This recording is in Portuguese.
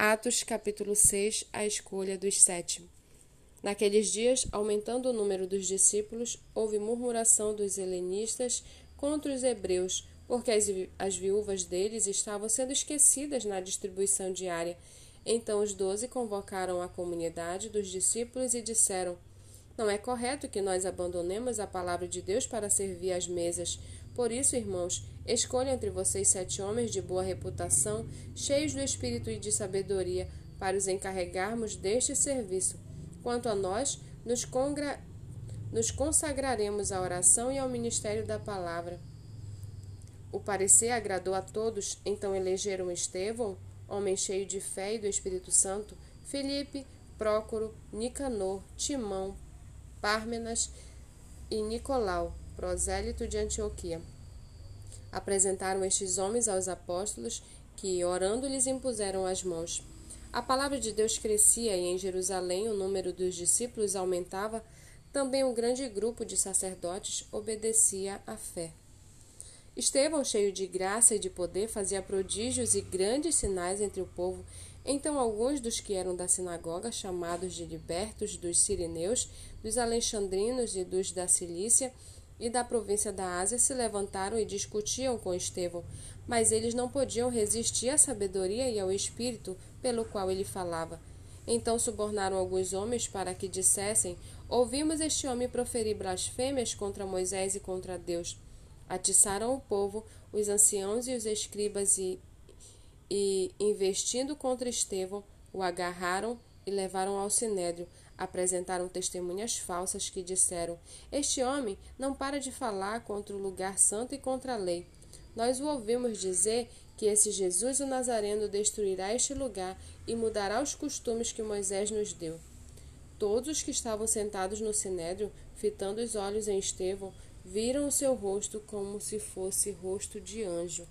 Atos capítulo 6 A escolha dos sete. Naqueles dias, aumentando o número dos discípulos, houve murmuração dos helenistas contra os hebreus, porque as, as viúvas deles estavam sendo esquecidas na distribuição diária. Então os doze convocaram a comunidade dos discípulos e disseram: Não é correto que nós abandonemos a palavra de Deus para servir às mesas. Por isso, irmãos, escolha entre vocês sete homens de boa reputação, cheios do espírito e de sabedoria, para os encarregarmos deste serviço. Quanto a nós, nos, congra... nos consagraremos à oração e ao ministério da palavra. O parecer agradou a todos, então elegeram Estevão, homem cheio de fé e do Espírito Santo, Felipe, Prócoro, Nicanor, Timão, Pármenas e Nicolau, prosélito de Antioquia. Apresentaram estes homens aos apóstolos, que, orando, lhes impuseram as mãos. A palavra de Deus crescia e em Jerusalém o número dos discípulos aumentava, também um grande grupo de sacerdotes obedecia à fé. Estevão, cheio de graça e de poder, fazia prodígios e grandes sinais entre o povo. Então alguns dos que eram da sinagoga, chamados de libertos dos sirineus, dos alexandrinos e dos da Cilícia e da província da Ásia, se levantaram e discutiam com Estevão, mas eles não podiam resistir à sabedoria e ao espírito pelo qual ele falava. Então subornaram alguns homens para que dissessem: Ouvimos este homem proferir blasfêmias contra Moisés e contra Deus. Atiçaram o povo, os anciãos e os escribas e, e investindo contra Estevão, o agarraram e levaram ao sinédrio. Apresentaram testemunhas falsas que disseram: Este homem não para de falar contra o lugar santo e contra a lei. Nós o ouvimos dizer que esse Jesus o Nazareno destruirá este lugar e mudará os costumes que Moisés nos deu. Todos os que estavam sentados no sinédrio, fitando os olhos em Estevão, viram o seu rosto como se fosse rosto de anjo.